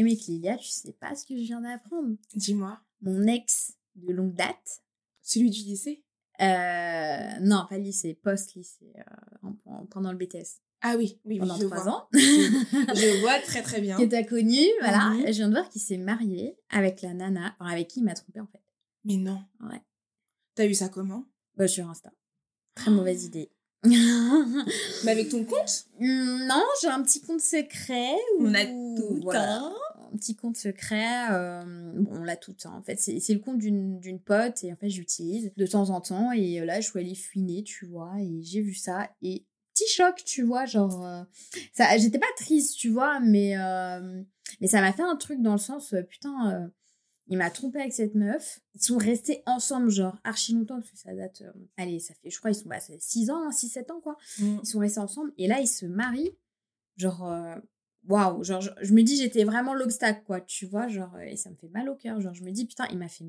Et mec, Lilia, tu sais pas ce que je viens d'apprendre. Dis-moi. Mon ex de longue date. Celui du lycée? Euh, Non, pas lycée, post-lycée, euh, pendant le BTS. Ah oui, oui, pendant trois vois. ans. je vois très très bien. Que t'as connu, voilà. Mhm. Je viens de voir qu'il s'est marié avec la nana, enfin, avec qui il m'a trompé en fait. Mais non. Ouais. T'as eu ça comment? Bah, sur Insta. Très mauvaise idée. Mais avec ton compte? Non, j'ai un petit compte secret. où- On a tout, voilà, petit compte secret. euh, bon, on l'a tout. hein. En fait, c'est le compte d'une d'une pote et en fait, j'utilise de temps en temps. Et euh, là, je suis allée fuiner, tu vois, et j'ai vu ça. Et petit choc, tu vois, genre. euh, ça J'étais pas triste, tu vois, mais, euh, mais ça m'a fait un truc dans le sens, putain. il m'a trompé avec cette meuf. Ils sont restés ensemble, genre, archi longtemps, parce que ça date. euh, allez, ça fait, je crois, ils sont bah, 6 ans, 6-7 ans, quoi. Mm. Ils sont restés ensemble et là, ils se marient. Genre, euh, waouh, genre, je, je me dis, j'étais vraiment l'obstacle, quoi, tu vois, genre, et ça me fait mal au cœur. Genre, je me dis, putain, il m'a fait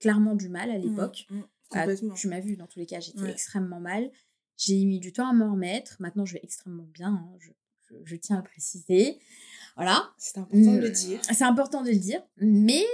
clairement du mal à l'époque. Mm, mm, Ah, Complètement. tu m'as vu, dans tous les cas, j'étais Ouais. extrêmement mal. J'ai mis du temps à m'en remettre. Maintenant, je vais extrêmement bien, hein, je, je- je tiens à le préciser. Voilà. C'est important de le dire. C'est important de le dire. Mais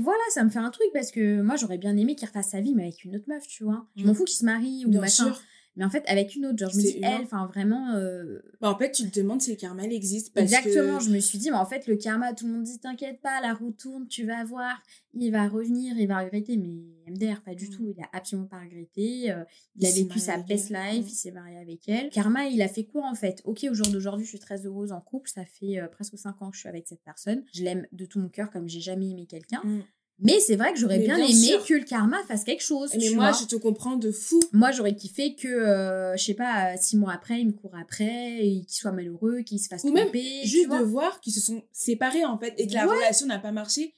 voilà, ça me fait un truc parce que moi, j'aurais bien aimé qu'il refasse sa vie, mais avec une autre meuf, tu vois. Je m'en Mm. fous qu'il se marie ou Bien machin. sûr. Mais en fait, avec une autre, genre, je me dis, humain. elle, enfin, vraiment. euh, Bah, en fait, tu te demandes si le karma il existe. Parce Exactement, que- je me suis dit, mais en fait, le karma, tout le monde dit, t'inquiète pas, la roue tourne, tu vas voir, il va revenir, il va regretter. Mais MDR, pas du Mm. tout, il a absolument pas regretté. euh, il, Il a vécu sa best elle. life, Mm. il s'est marié avec elle. Karma, il a fait quoi en fait? Ok, au jour d'aujourd'hui, je suis très heureuse en couple, ça fait euh, presque 5 ans que je suis avec cette personne. Je l'aime de tout mon cœur comme j'ai jamais aimé quelqu'un. Mm. Mais c'est vrai que j'aurais bien, bien aimé sûr. que le karma fasse quelque chose. Mais tu moi, vois. je te comprends de fou. Moi, j'aurais kiffé que, euh, je sais pas, euh, six mois après, il me court après, qu'il soit malheureux, qu'il se fasse Ou même tromper. tu Juste de voir qu'ils se sont séparés en fait et que la Ouais. relation n'a pas marché.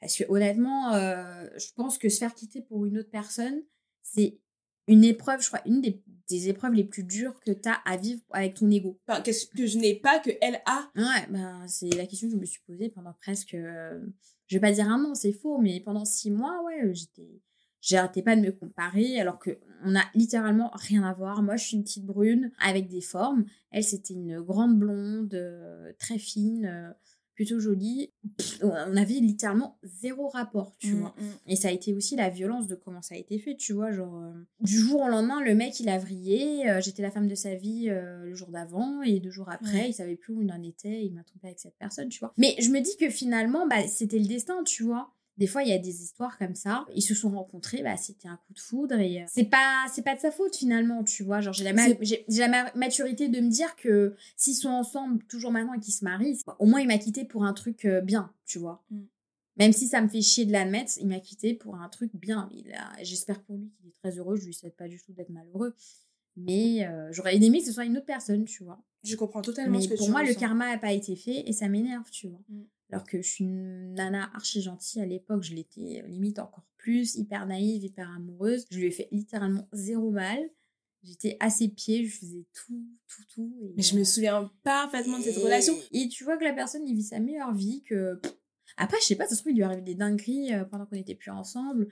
Parce que honnêtement, euh, je pense que se faire quitter pour une autre personne, c'est une épreuve, je crois, une des, des épreuves les plus dures que tu as à vivre avec ton ego. Enfin, qu'est-ce que je n'ai pas que elle a. Ouais, ben, c'est la question que je me suis posée pendant presque, euh, je vais pas dire un an, c'est faux, mais pendant six mois, ouais, euh, j'étais, j'arrêtais pas de me comparer, alors que on a littéralement rien à voir. Moi, je suis une petite brune avec des formes. Elle, c'était une grande blonde, euh, très fine, euh, plutôt jolie. Pff, on avait littéralement zéro rapport, tu Mm, vois. mm. Et ça a été aussi la violence de comment ça a été fait, tu vois, genre euh, du jour au lendemain, le mec il a vrillé, euh, j'étais la femme de sa vie euh, le jour d'avant et deux jours après, il savait plus où il en était, il m'a trompé avec cette personne, tu vois. Mais je me dis que finalement, bah c'était le destin, tu vois. Des fois, il y a des histoires comme ça. Ils se sont rencontrés, bah, c'était un coup de foudre et euh, c'est pas, c'est pas de sa faute finalement, tu vois. Genre, j'ai la, ma- la ma- maturité de me dire que s'ils sont ensemble toujours maintenant et qu'ils se marient, c'est- au moins il m'a quitté pour un truc euh, bien, tu vois. Mm. Même si ça me fait chier de l'admettre, il m'a quitté pour un truc bien. A- J'espère pour lui qu'il est très heureux. Je lui souhaite pas du tout d'être malheureux. Mais euh, j'aurais aimé que ce soit une autre personne, tu vois. Je comprends totalement Mais ce que pour tu moi, le karma n'a pas été fait et ça m'énerve, tu vois. Mm. Alors que je suis une nana archi gentille à l'époque, je l'étais euh, limite encore plus, hyper naïve, hyper amoureuse. Je lui ai fait littéralement zéro mal. J'étais à ses pieds, je faisais tout, tout, tout. et, Mais je me souviens parfaitement de cette et- relation. Et tu vois que la personne, il vit sa meilleure vie, que... Après, je sais pas, ça se trouve, il lui arrive des dingueries euh, pendant qu'on n'était plus ensemble.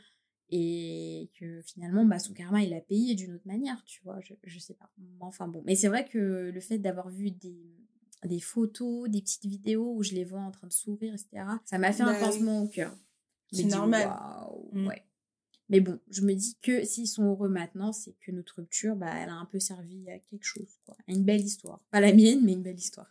Et que finalement, bah, son karma, il l'a payé d'une autre manière, tu vois. Je, je sais pas. Enfin bon. Mais c'est vrai que le fait d'avoir vu des, des photos, des petites vidéos où je les vois en train de sourire, etc., ça m'a fait Bah un oui. pincement au cœur. C'est normal. waouh, Mm. ouais. Mais bon, je me dis que s'ils sont heureux maintenant, c'est que notre rupture, bah, elle a un peu servi à quelque chose, quoi. À une belle histoire. Pas la mienne, mais une belle histoire.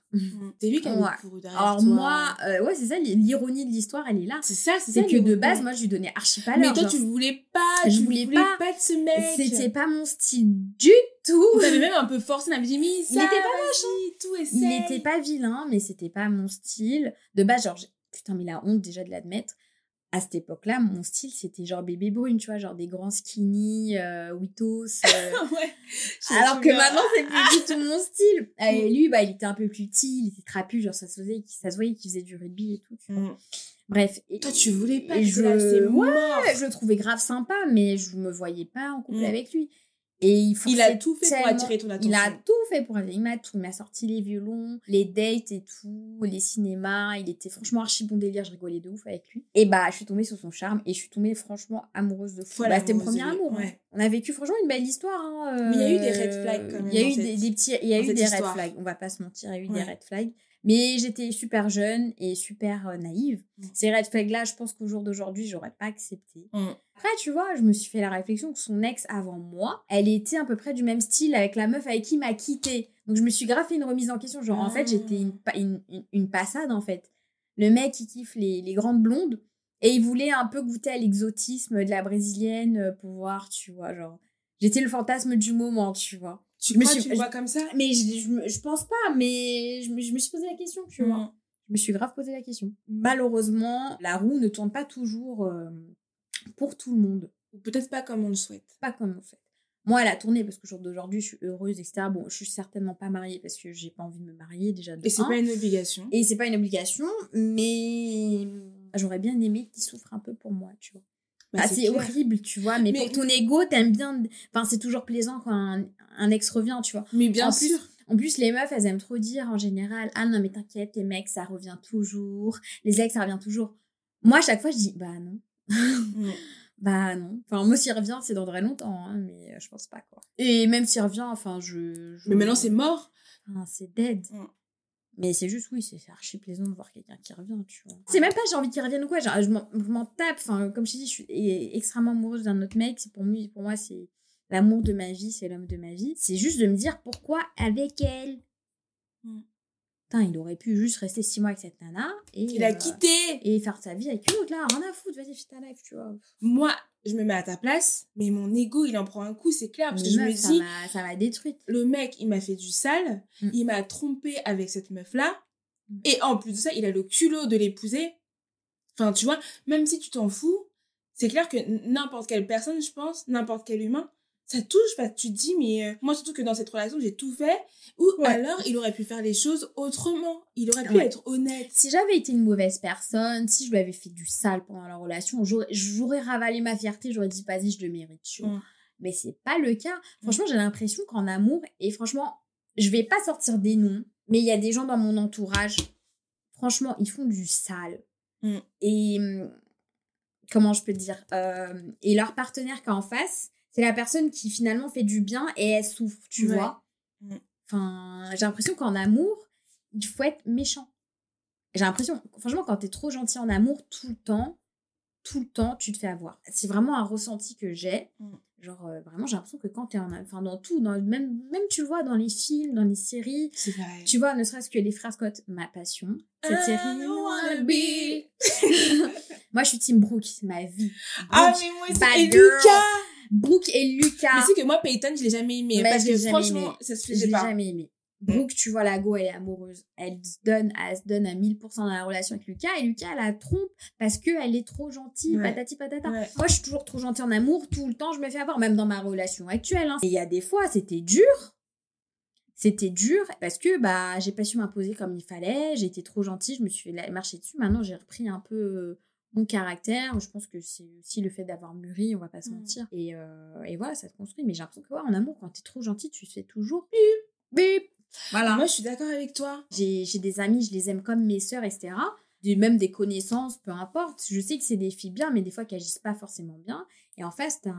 C'est lui qui a Ouais. pour derrière Alors toi. moi, euh, ouais, c'est ça, l'ironie de l'histoire, elle est là. c'est ça, c'est C'est ça. que le- de base, moi, je lui donnais archi pas Mais toi, genre, tu voulais pas. Je tu voulais voulais pas. pas. de ce mec. C'était pas mon style du tout. T'avais même un peu forcé, on avait dit, mais Il était pas vas-y, tout essaye. Il était pas vilain, mais c'était pas mon style. De base, genre, putain, mais la honte déjà de l'admettre. À cette époque-là, mon style, c'était genre bébé brune, tu vois, genre des grands skinny, euh, Witos. euh, ouais. Alors que maintenant, c'est plus du tout mon style. Et lui, bah, il était un peu plus petit, il était trapu, genre, ça se voyait, ça se voyait qu'il faisait du rugby et tout, tu vois. Mm. Bref. Et, Toi, tu voulais pas. et je, là, ouais, je le trouvais grave sympa, mais je me voyais pas en couple Mm. avec lui. Et il, Il a tout fait pour attirer ton attention. Il a tout fait pour il m'a tout, il m'a sorti les violons, les dates et tout, les cinémas, il était franchement archi bon délire, je rigolais de ouf avec lui. Et bah je suis tombée sur son charme et je suis tombée franchement amoureuse de fou. Bah, c'était mon premier amour. hein. On a vécu franchement une belle histoire. hein, Mais il y a eu des euh, red flags quand même Il y a eu des, cette- des petits, il y a eu des red flags. On va pas se mentir, il y a eu des red flags. Mais j'étais super jeune et super euh, naïve. Mm. Ces red flags-là, je pense qu'au jour d'aujourd'hui, j'aurais pas accepté. Mm. Après, tu vois, je me suis fait la réflexion que son ex avant moi, elle était à peu près du même style avec la meuf avec qui il m'a quitté. Donc je me suis grave fait une remise en question. Genre, en fait, j'étais une, pa- une, une, une passade, en fait. Le mec, il kiffe les, les grandes blondes. Et il voulait un peu goûter à l'exotisme de la brésilienne euh, pour voir, tu vois, genre. J'étais le fantasme du moment, tu vois. Tu Je me crois, suis- tu le vois comme ça? Mais je, je, je pense pas, mais je me, je me suis posé la question, tu vois. Mm. Je me suis grave posé la question. Malheureusement, la roue ne tourne pas toujours euh, pour tout le monde. Ou peut-être pas comme on le souhaite. Pas comme on fait. Moi, elle a tourné parce que jour d'aujourd'hui, je suis heureuse, etc. Bon, je suis certainement pas mariée parce que j'ai pas envie de me marier déjà. De Et c'est pas une obligation. Et c'est pas une obligation, mais j'aurais bien aimé qu'il souffre un peu pour moi, tu vois. Bah, Ah, c'est horrible, tu vois, mais, Mais- pour ton ego, t'aimes bien. Enfin, c'est toujours plaisant quand un, un ex revient, tu vois. Mais bien En plus, sûr. En plus, les meufs, elles aiment trop dire en général Ah non, mais t'inquiète, les mecs, ça revient toujours. Les ex, ça revient toujours. Moi, à chaque fois, je dis Bah non. Bah non. Enfin, moi, s'il revient, c'est dans très longtemps, hein, mais je pense pas, quoi. Et même s'il revient, enfin, je. je- Mais maintenant, c'est mort. Enfin, c'est dead. Mm. Mais c'est juste, oui, c'est archi plaisant de voir quelqu'un qui revient, tu vois. C'est même pas j'ai envie qu'il revienne ou quoi, genre, je m'en- tape. Enfin, comme je t'ai dit, je suis e- extrêmement amoureuse d'un autre mec. C'est pour, moi- pour moi, c'est l'amour de ma vie, c'est l'homme de ma vie. C'est juste de me dire pourquoi avec elle. Mm. Putain, il aurait pu juste rester six mois avec cette nana et, Il a euh, quitté. et faire sa vie avec une autre, là, rien à foutre, vas-y, fais ta life, tu vois. Moi, je me mets à ta place, mais mon ego, il en prend un coup, c'est clair. Parce que je me dis, ça m'a détruite. le mec, il m'a fait du sale, Mm. il m'a trompé avec cette meuf-là, Mm. et en plus de ça, il a le culot de l'épouser. Enfin, tu vois, même si tu t'en fous, c'est clair que n'importe quelle personne, je pense, n'importe quel humain, ça touche, parce que tu te dis, mais euh, moi, surtout que dans cette relation, j'ai tout fait, ou Ouais. alors il aurait pu faire les choses autrement. Il aurait pu Ouais. être honnête. Si j'avais été une mauvaise personne, si je lui avais fait du sale pendant la relation, j'aurais- ravalé ma fierté, j'aurais dit, vas-y, je le mérite, tu vois. Mm. Mais c'est pas le cas. Franchement, j'ai l'impression qu'en amour, et franchement, je vais pas sortir des noms, mais il y a des gens dans mon entourage, franchement, ils font du sale. Mm. Et hum, comment je peux te dire euh, Et leur partenaire qui en face, c'est la personne qui finalement fait du bien et elle souffre, tu Ouais. vois. Mm. Enfin, j'ai l'impression qu'en amour, il faut être méchant. J'ai l'impression, franchement, quand t'es trop gentil en amour tout le temps, tout le temps, tu te fais avoir. C'est vraiment un ressenti que j'ai. Mm. Genre, euh, vraiment, j'ai l'impression que quand t'es en. Enfin, dans tout, dans, même, même tu vois dans les films, dans les séries, C'est vrai. tu vois, ne serait-ce que les frères Scott, ma passion. Cette I série. don't wanna be. Moi, je suis Team Brooke, c'est ma vie. Ah, mais moi girl. Lucas Brooke et Lucas. Mais c'est que moi, Peyton, je l'ai jamais aimé. Mais parce que l'ai franchement, aimé. ça se Je faisait l'ai pas. jamais aimé. Brooke, tu vois, la go, elle est amoureuse. Elle se donne, elle se donne à 1000% dans la relation avec Lucas. Et Lucas, elle la trompe parce qu'elle est trop gentille, Ouais. patati patata. Ouais. Moi, je suis toujours trop gentille en amour. Tout le temps, je me fais avoir, même dans ma relation actuelle. hein. Et il y a des fois, c'était dur. C'était dur parce que bah j'ai pas su m'imposer comme il fallait. J'ai été trop gentille, je me suis fait marcher dessus. Maintenant, j'ai repris un peu euh, mon caractère. Je pense que c'est aussi le fait d'avoir mûri, on va pas se Mm. mentir. Et, euh, et voilà, ça se construit. Mais j'ai l'impression que ouais, en amour, quand t'es trop gentil, tu fais toujours bip, bip. Voilà. Moi, je suis d'accord avec toi. J'ai des amis, je les aime comme mes sœurs, etc. Des, même des connaissances, peu importe. Je sais que c'est des filles bien, mais des fois qui agissent pas forcément bien. Et en face, t'as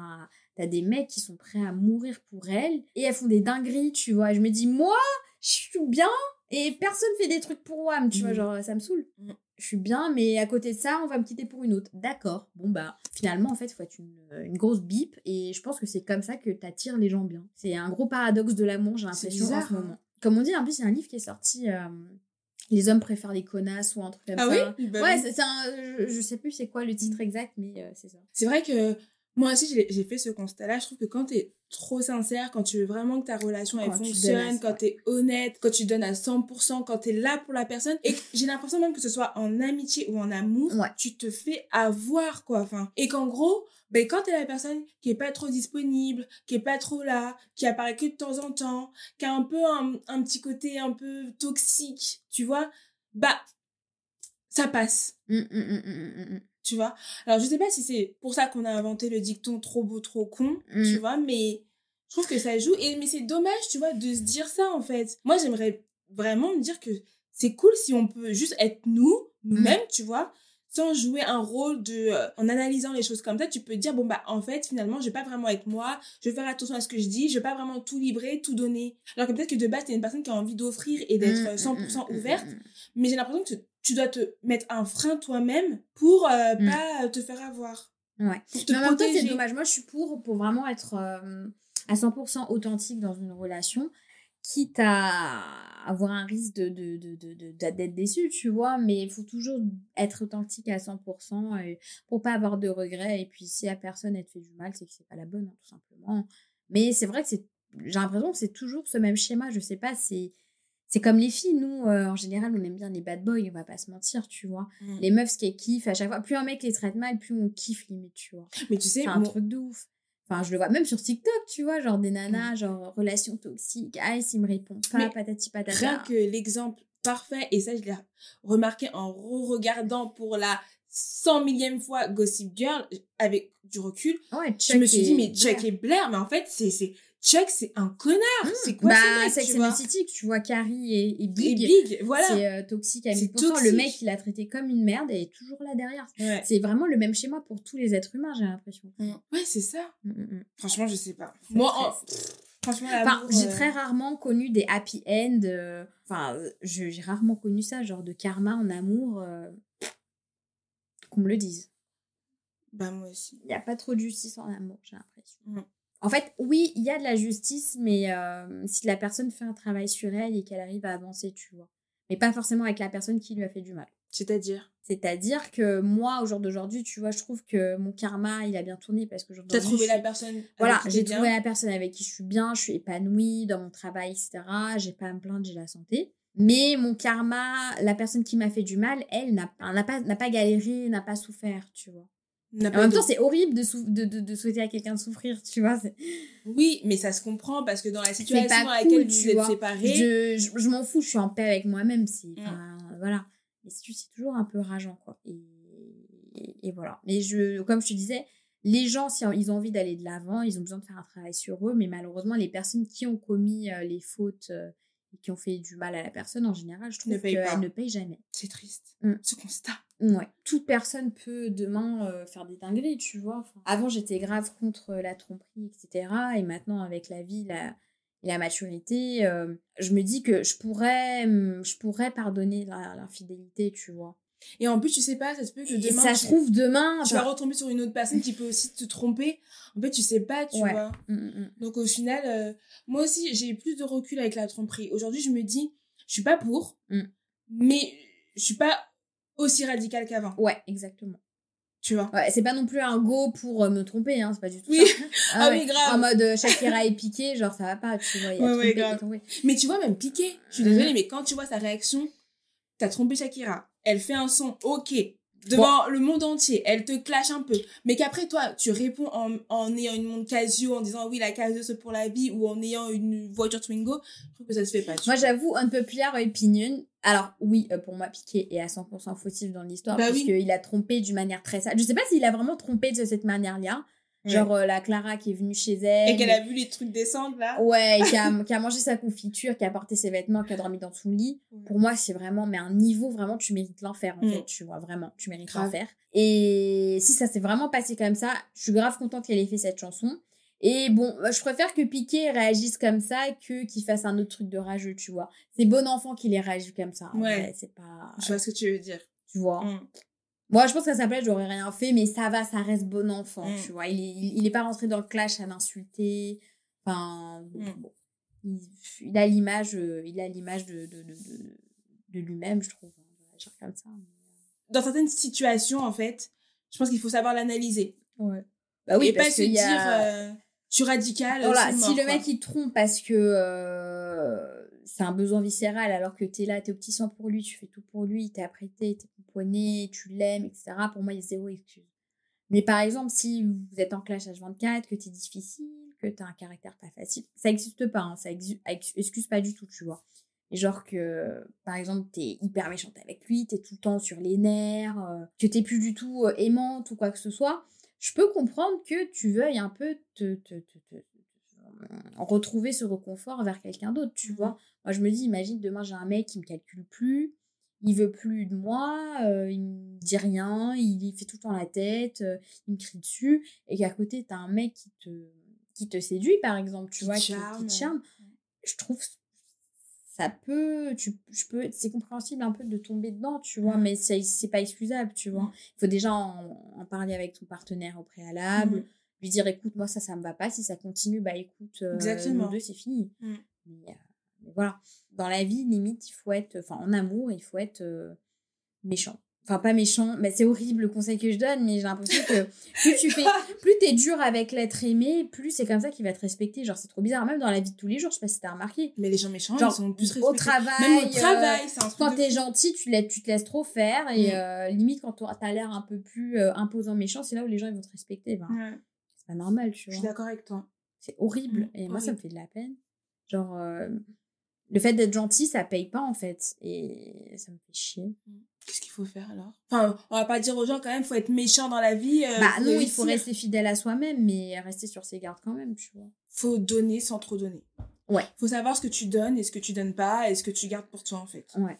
as des mecs qui sont prêts à mourir pour elles. Et elles font des dingueries, tu vois. Je me dis, moi, je suis bien. Et personne fait des trucs pour moi, tu vois. Mhm. Genre, ça me saoule. Mhm. Je suis bien, mais à côté de ça, on va me quitter pour une autre. D'accord. Bon, bah, finalement, en fait, il faut être une, une grosse bip. Et je pense que c'est comme ça que t'attires les gens bien. C'est un gros paradoxe de l'amour, j'ai l'impression, en ce hein. moment. Comme on dit, en plus, il y a un livre qui est sorti. euh, les hommes préfèrent les connasses ou un truc comme Ah ça. oui? Bah Ouais, c'est c'est un. Je, je sais plus c'est quoi le titre exact, mais euh, c'est ça. C'est vrai que moi aussi, j'ai fait ce constat-là. Je trouve que quand t'es trop sincère, quand tu veux vraiment que ta relation elle Quand tu fonctionne, quand ouais. t'es honnête, quand tu donnes à 100%, quand t'es là pour la personne, et j'ai l'impression même que ce soit en amitié ou en amour, Ouais. tu te fais avoir, quoi. Enfin, et qu'en gros, ben, quand t'es la personne qui est pas trop disponible, qui est pas trop là, qui apparaît que de temps en temps, qui a un peu un, un petit côté un peu toxique, tu vois, bah, ça passe. Hum, hum, hum. Tu vois. Alors, je sais pas si c'est pour ça qu'on a inventé le dicton trop beau, trop con, Mm. tu vois, mais je trouve que ça joue. Et, mais c'est dommage, tu vois, de se dire ça, en fait. Moi, j'aimerais vraiment me dire que c'est cool si on peut juste être nous, nous-mêmes, tu vois, sans jouer un rôle de euh, en analysant les choses comme ça tu peux dire bon bah en fait finalement je vais pas vraiment être moi je vais faire attention à ce que je dis je vais pas vraiment tout livrer tout donner alors que peut-être que de base t'es une personne qui a envie d'offrir et d'être Mmh, 100% mmh, mmh, ouverte mais j'ai l'impression que tu dois te mettre un frein toi-même pour euh, Mm. pas te faire avoir Ouais. pour te Mais en même temps, c'est dommage. Moi, je suis pour, pour vraiment être euh, à 100% authentique dans une relation, quitte à avoir un risque de, de, de, d'être déçu, tu vois. Mais il faut toujours être authentique à 100% et pour pas avoir de regrets. Et puis, si la personne, elle te fait du mal, c'est que c'est pas la bonne, hein, tout simplement. Mais c'est vrai que c'est, j'ai l'impression que c'est toujours ce même schéma. Je sais pas, c'est. C'est comme les filles, nous, euh, en général, on aime bien les bad boys, on va pas se mentir, tu vois. Mm. Les meufs, ce qu'elles kiffent, à chaque fois, plus un mec les traite mal, plus on kiffe limite, tu vois. mais tu sais C'est un mon- truc de ouf. Enfin, je le vois même sur TikTok, tu vois, genre des nanas, genre relation toxique, ah, s'il me répond pas, Mais patati patata. Rien que l'exemple parfait, et ça je l'ai remarqué en re-regardant pour la cent millième fois Gossip Girl, avec du recul, Ouais, je me suis dit, mais Chuck et Blair, mais en fait, c'est, c'est, Chuck, c'est un connard. c'est quoi bah, ce mec, Sex tu vois City, tu vois, Carrie et, et Et Big, Big, voilà. c'est euh, toxique à C'est 1000%. Le mec, il a traité comme une merde et est toujours là derrière. Ouais. C'est vraiment le même schéma pour tous les êtres humains, j'ai l'impression. Ouais, c'est ça. Mm, mm, mm. Franchement, je sais pas. Moi, pff, franchement, Enfin, j'ai euh, très rarement connu des happy end. euh, Enfin, euh, j'ai rarement connu ça, genre de karma en amour. Qu'on me le dise. Bah, moi aussi. Il n'y a pas trop de justice en amour, j'ai l'impression. En fait, oui, il y a de la justice, mais euh, si la personne fait un travail sur elle et qu'elle arrive à avancer, tu vois. Mais pas forcément avec la personne qui lui a fait du mal. C'est-à-dire? C'est-à-dire que moi, au jour d'aujourd'hui, tu vois, je trouve que mon karma, il a bien tourné parce que T'as trouvé la personne. avec Voilà, j'ai trouvé la personne avec qui je suis bien, je suis épanouie dans mon travail, etc. J'ai pas à me plaindre, j'ai la santé. Mais mon karma, la personne qui m'a fait du mal, elle n'a n'a pas, n'a pas galéré, n'a pas souffert, tu vois. En même temps, c'est horrible de, sou- de, de, de souhaiter à quelqu'un de souffrir, tu vois. Oui, mais ça se comprend parce que dans la situation à laquelle cool, vous tu êtes vois. séparés, Je, je, je m'en fous, je suis en paix avec moi-même. C'est, Mm. voilà. Mais c'est toujours un peu rageant, quoi. Et, et, et voilà. Mais je, comme je te disais, les gens, si ils ont envie d'aller de l'avant, ils ont besoin de faire un travail sur eux. Mais malheureusement, les personnes qui ont commis euh, les fautes euh, qui ont fait du mal à la personne, en général, je trouve qu'elles ne payent jamais. c'est triste. Mm. Ce constat. Ouais. Toute personne peut demain euh, faire des dingueries, tu vois. Enfin, avant, j'étais grave contre la tromperie, etc. Et maintenant, avec la vie la, et la maturité, euh, je me dis que je pourrais, hum, je pourrais pardonner l'infidélité, tu vois. Et en plus, tu sais pas, ça se peut que Et demain. ça tu- se trouve demain. tu vas retomber sur une autre personne qui peut aussi te tromper. En fait, tu sais pas, tu Ouais. vois. hum, hum, hum. Donc au final, euh, moi aussi, j'ai plus de recul avec la tromperie. Aujourd'hui, je me dis, je suis pas pour, Mm. mais je suis pas aussi radicale qu'avant. Ouais, exactement. Tu vois. Ouais, c'est pas non plus un go pour euh, me tromper, hein, c'est pas du tout Oui. ça. Ah oui, grave. En mode euh, Shakira est piquée, genre ça va pas, tu vois. Y a Ouais, trompé. Mais tu vois, même Piqué, je suis désolée, mais quand tu vois sa réaction, t'as trompé Shakira, elle fait un son, ok, devant le monde entier, elle te clash un peu, mais qu'après toi, tu réponds en, en ayant une montre Casio, en disant oui, la Casio c'est pour la vie, ou en ayant une voiture Twingo, je trouve que ça se fait pas. Moi, j'avoue, unpopular opinion. Alors, oui, euh, pour moi, Piqué est à 100% fautif dans l'histoire, Bah oui. puisqu'il a trompé d'une manière très sale. Je sais pas s'il a vraiment trompé de cette manière-là. Ouais. Genre, euh, la Clara qui est venue chez elle. Et qu'elle a vu les trucs descendre là. Ouais, qui a, qui a mangé sa confiture, qui a porté ses vêtements, qui a dormi dans son lit. Pour moi, c'est vraiment, mais un niveau, vraiment, tu mérites l'enfer, en Mm. fait, tu vois, vraiment, tu mérites l'enfer. Et si ça s'est vraiment passé comme ça, je suis grave contente qu'elle ait fait cette chanson. Et bon, euh, je préfère que Piqué réagisse comme ça que qu'il fasse un autre truc de rageux, tu vois. C'est bon enfant qu'il ait réagi comme ça. Ouais. C'est pas. Je vois ce que tu veux dire. Tu vois. Mm. Moi, je pense qu'à sa place, j'aurais rien fait, mais ça va, ça reste bon enfant, Mm. tu vois. Il est, il, il est pas rentré dans le clash à m'insulter. Enfin, bon, Mm. bon. Il, il a l'image, euh, il a l'image de, de, de, de, lui-même, je trouve. hein, comme ça. Dans certaines situations, en fait, je pense qu'il faut savoir l'analyser. Ouais. Bah oui, et pas parce se dire, a... euh, je suis radicale. Voilà, si mort, le quoi. mec il trompe parce que euh, c'est un besoin viscéral alors que t'es là, t'es au petit sang pour lui, tu fais tout pour lui, t'es apprêté, t'es pouponné, tu l'aimes, etc. Pour moi, il y a zéro excuse. Mais par exemple, si vous êtes en clash H24, que t'es difficile, que t'as un caractère pas facile, ça existe pas, hein, ça excuse pas du tout, tu vois. Et genre que, par exemple, t'es hyper méchante avec lui, t'es tout le temps sur les nerfs, euh, que t'es plus du tout euh, aimante ou quoi que ce soit, je peux comprendre que tu veuilles un peu te, te, te- te- retrouver ce reconfort vers quelqu'un d'autre, tu Mhm. vois. Moi, je me dis, imagine, demain, j'ai un mec qui me calcule plus, il veut plus de moi, euh, il me dit rien, il fait tout le temps la tête, euh, il me crie dessus, et qu'à côté, t'as un mec qui te, qui te séduit, par exemple, tu Qui vois, te qui, qui charme. te charme. Je trouve ça peut, tu, je peux, c'est compréhensible un peu de tomber dedans, tu vois, Mm. mais c'est c'est pas excusable, tu vois. Mm. Il faut déjà en, en parler avec ton partenaire au préalable. Lui dire écoute, moi ça, ça me va pas, si ça continue, bah écoute, euh, Exactement. nous deux, c'est fini. Mm. Mais, euh, mais voilà, dans la vie, limite, il faut être, enfin en amour, il faut être euh, méchant. Enfin, pas méchant, mais c'est horrible le conseil que je donne, mais j'ai l'impression que plus tu fais, plus t'es dur avec l'être aimé, plus c'est comme ça qu'il va te respecter. Genre, c'est trop bizarre, même dans la vie de tous les jours, je sais pas si t'as remarqué. Mais les gens méchants, Genre, ils sont plus au respectés. travail, Même au travail, c'est un truc quand t'es gentil, tu, tu te laisses trop faire et Mm. euh, limite quand t'as l'air un peu plus euh, imposant, méchant, c'est là où les gens ils vont te respecter. Ben, Ouais, pas normal, tu je suis vois. d'accord avec toi. C'est horrible. Mm, et moi, ça me fait de la peine. Genre, euh, le fait d'être gentil, ça paye pas en fait. Et ça me fait chier. Qu'est-ce qu'il faut faire alors? Enfin, on va pas dire aux gens quand même, faut être méchant dans la vie. euh, bah non, il faut rester fidèle à soi-même, mais rester sur ses gardes quand même, tu vois. Faut donner sans trop donner. Ouais. Faut savoir ce que tu donnes et ce que tu donnes pas et ce que tu gardes pour toi en fait. Ouais.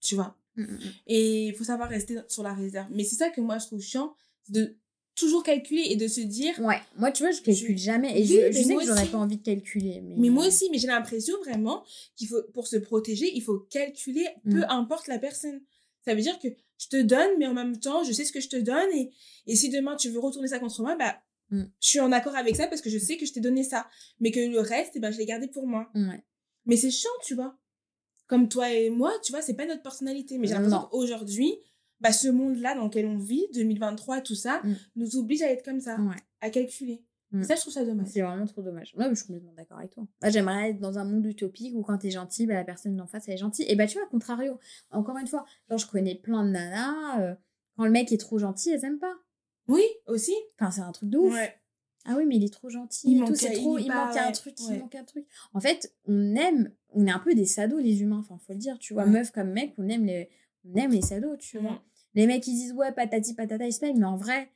Tu vois? Mm, mm, mm. Et il faut savoir rester sur la réserve. Mais c'est ça que moi je trouve chiant, de toujours calculer et de se dire. Ouais, moi, tu vois, je calcule jamais. Et je, je sais que j'aurais pas envie de calculer. Mais, Mais moi aussi, mais j'ai l'impression vraiment qu'il faut, pour se protéger, il faut calculer, peu Mm. importe la personne. Ça veut dire que je te donne, mais en même temps, je sais ce que je te donne et, et si demain tu veux retourner ça contre moi, bah, Mm. je suis en accord avec ça parce que je sais que je t'ai donné ça. Mais que le reste, eh ben, je l'ai gardé pour moi. Ouais. Mais c'est chiant, tu vois. Comme toi et moi, tu vois, c'est pas notre personnalité. Mais j'ai l'impression qu'aujourd'hui, bah, ce monde-là dans lequel on vit, 2023, tout ça, Mm. nous oblige à être comme ça, Ouais. à calculer. Mm. Et ça, je trouve ça dommage. C'est vraiment trop dommage. Ouais, mais je suis complètement d'accord avec toi. Moi, j'aimerais être dans un monde utopique où quand t'es gentil, bah, la personne d'en face, elle est gentille. Et bah, tu vois, contrario, encore une fois, genre, je connais plein de nanas, euh, quand le mec est trop gentil, elles aiment pas. Oui, aussi. Enfin, c'est un truc de ouf. Ouais. Ah oui, mais il est trop gentil. Il manque c'est un- trop, il il, est pas- manque un ouais, truc, il manque un truc. En fait, on aime, on est un peu des sados, les humains, enfin, faut le dire, tu vois, meuf comme mec, on aime les, on aime les sados, tu vois. Les mecs, ils disent, ouais, patati patata, ils se mais en vrai,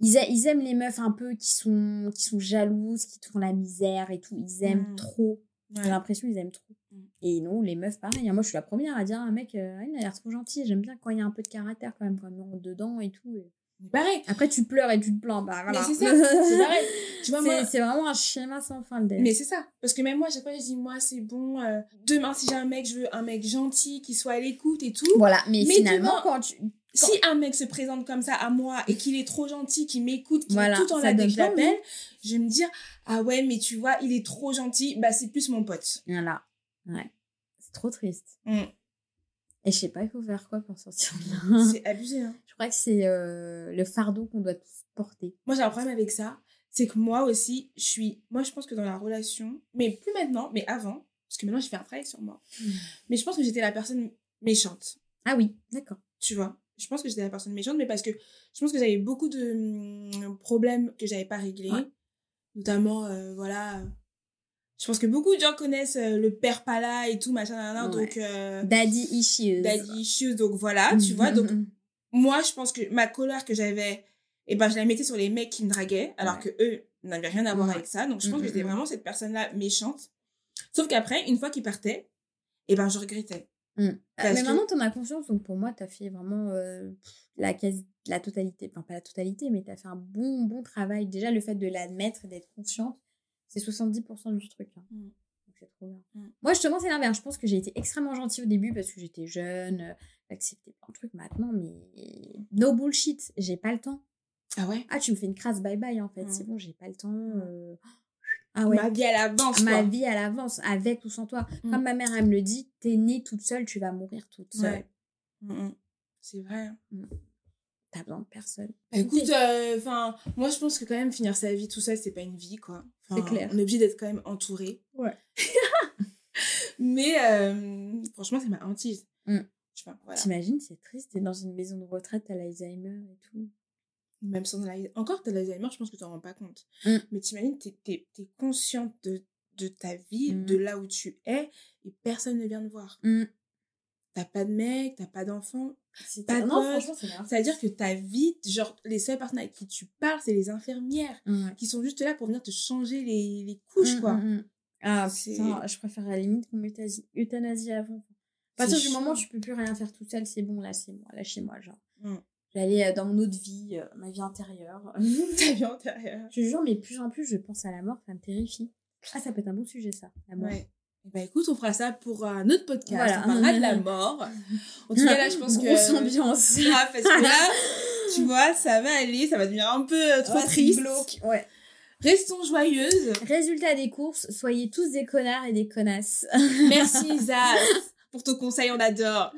ils, a- ils aiment les meufs un peu qui sont, qui sont jalouses, qui te font la misère et tout. Ils aiment Mm. trop. Ouais. J'ai l'impression qu'ils aiment trop. Mm. Et nous, les meufs, pareil. hein. Moi, je suis la première à dire, un mec, euh, il a l'air trop gentil. J'aime bien quand il y a un peu de caractère, quand même, quand on dedans et tout. et- pareil. Après, tu pleures et tu te plains. Bah, voilà. C'est ça, c'est pareil. Tu vois, moi, C'est vraiment un schéma sans fin le mais c'est ça. Parce que même moi, à chaque fois, je dis, moi, c'est bon. euh, demain, si j'ai un mec, je veux un mec gentil, qui soit à l'écoute et tout. Voilà, mais, Mais finalement, demain- quand tu. Si un mec se présente comme ça à moi et qu'il est trop gentil, qu'il m'écoute, qu'il Voilà, est tout en là dès que je vais me dire, ah ouais, mais tu vois, il est trop gentil, bah c'est plus mon pote. Voilà. Ouais. C'est trop triste. Mm. Et je sais pas, il faut faire quoi pour sortir de là? C'est abusé, hein. Je crois que c'est euh, le fardeau qu'on doit tous porter. Moi, j'ai un problème avec ça. C'est que moi aussi, je suis. Moi, je pense que dans la relation, mais plus maintenant, mais avant, parce que maintenant, je fais un travail sur moi. Mais je pense que j'étais la personne méchante, Ah oui, d'accord. tu vois? Je pense que j'étais la personne méchante, mais parce que je pense que j'avais beaucoup de hum, problèmes que j'avais pas réglés. Ouais. Notamment, euh, voilà. Je pense que beaucoup de gens connaissent euh, le père pas là et tout, machin, nan, nan, Ouais. donc. euh, Daddy issues. daddy issues, donc voilà, tu vois. Donc, moi, je pense que ma colère que j'avais, et ben, je la mettais sur les mecs qui me draguaient, alors Ouais. que eux n'avaient rien à voir avec ça. Donc, je pense Mm, que j'étais mm, mm. vraiment cette personne-là méchante. Sauf qu'après, une fois qu'ils partaient, et ben, je regrettais. Mm. Parce mais que- maintenant, t'en as conscience, donc pour moi, t'as fait vraiment euh, la, quasi, la totalité, enfin pas la totalité, mais t'as fait un bon, bon travail. Déjà, le fait de l'admettre et d'être consciente, c'est 70% du truc. hein. Mm. Donc c'est trop bien. Mm. Moi, justement, c'est l'inverse. Je pense que j'ai été extrêmement gentille au début parce que j'étais jeune, euh, accepté plein de trucs. Maintenant, mais no bullshit, j'ai pas le temps. Ah ouais? Ah, tu me fais une crasse bye bye en fait, c'est bon, j'ai pas le temps. euh. Ah ouais. Ma vie à l'avance, ma quoi. vie à l'avance, avec ou sans toi. Mm. Comme ma mère, elle me le dit, t'es née toute seule, tu vas mourir toute seule. Ouais. Mm, mm. C'est vrai. hein. T'as besoin de personne. Bah, écoute, enfin, moi, je pense que quand même, finir sa vie tout seul, c'est pas une vie, quoi. C'est clair. On est obligé d'être quand même entouré. Ouais. Mais, euh, franchement, c'est ma hantise. Tu vois, voilà. T'imagines, c'est triste, t'es dans une maison de retraite, t'as l'Alzheimer et tout. Même sans. Encore, t'as l'Alzheimer, je pense que tu t'en rends pas compte. Mm. Mais t'imagines, t'es es, consciente de, de ta vie, Mm. de là où tu es, et personne ne vient te voir. T'as pas de mec, t'as pas d'enfant. C'est Pas de non, c'est grave. C'est-à-dire que ta vie, genre, les seules personnes avec qui tu parles, c'est les infirmières, qui sont juste là pour venir te changer les, les couches, Mm, quoi. mm, mm. Ah putain, je préfère à la limite qu'on m'euthanasie euthanasie avant. À partir du moment où tu peux plus rien faire toute seule, c'est bon, là, c'est moi, là, chez moi, genre. J'allais euh, dans mon autre vie, euh, ma vie intérieure. Ta vie antérieure. je te jure, mais plus en plus, je pense à la mort, ça me terrifie. Ah, ça peut être un bon sujet, ça, la mort. Ouais. Ben écoute, on fera ça pour un autre podcast. Voilà. On parlera de la mort. En tout cas, là, je pense que. Grosse ambiance. Ah, parce que là, tu vois, ça va aller, ça va devenir un peu euh, trop triste. Ouais. Restons joyeuses. Résultat des courses, soyez tous des connards et des connasses. Merci Isa pour ton conseil, on adore.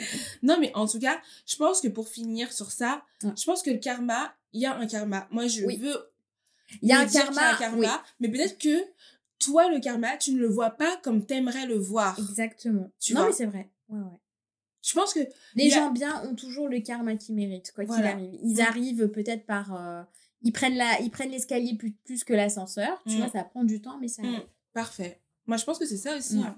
non mais en tout cas, je pense que pour finir sur ça, Ouais. je pense que le karma, il y a un karma. Moi je Oui. veux Il y a un karma. a un karma, mais peut-être que toi le karma, tu ne le vois pas comme t'aimerais le voir. Exactement. Tu non, vois? mais c'est vrai. Ouais, ouais. Je pense que Les a- gens bien ont toujours le karma qu'ils méritent, quoi qu'il arrive. Ils Mm. arrivent peut-être par. euh, ils prennent la, ils prennent l'escalier plus, plus que l'ascenseur. Tu Mm. vois, ça prend du temps, mais ça. Mm. parfait. Moi je pense que c'est ça aussi. Hein.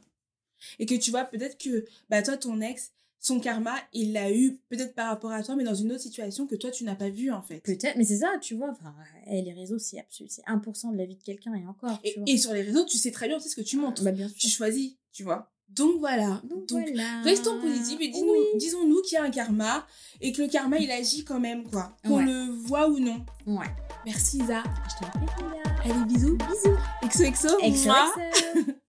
Et que tu vois peut-être que bah toi ton ex, son karma, il l'a eu peut-être par rapport à toi, mais dans une autre situation que toi tu n'as pas vue en fait. Peut-être, mais c'est ça, tu vois. Enfin, les réseaux, c'est absolu, c'est 1% de la vie de quelqu'un et encore. Et, tu vois. et sur les réseaux, tu sais très bien aussi ce que tu montres. Bah, bien tu choisis, tu vois. Donc voilà. Donc, Donc, voilà. restons positifs et dis-nous- Oui. disons-nous qu'il y a un karma et que le karma il agit quand même quoi. Qu'on Ouais. le voit ou non. Ouais. Merci Isa. Je Julia. Allez bisous. Bisous. Exo exo. Exo, exo.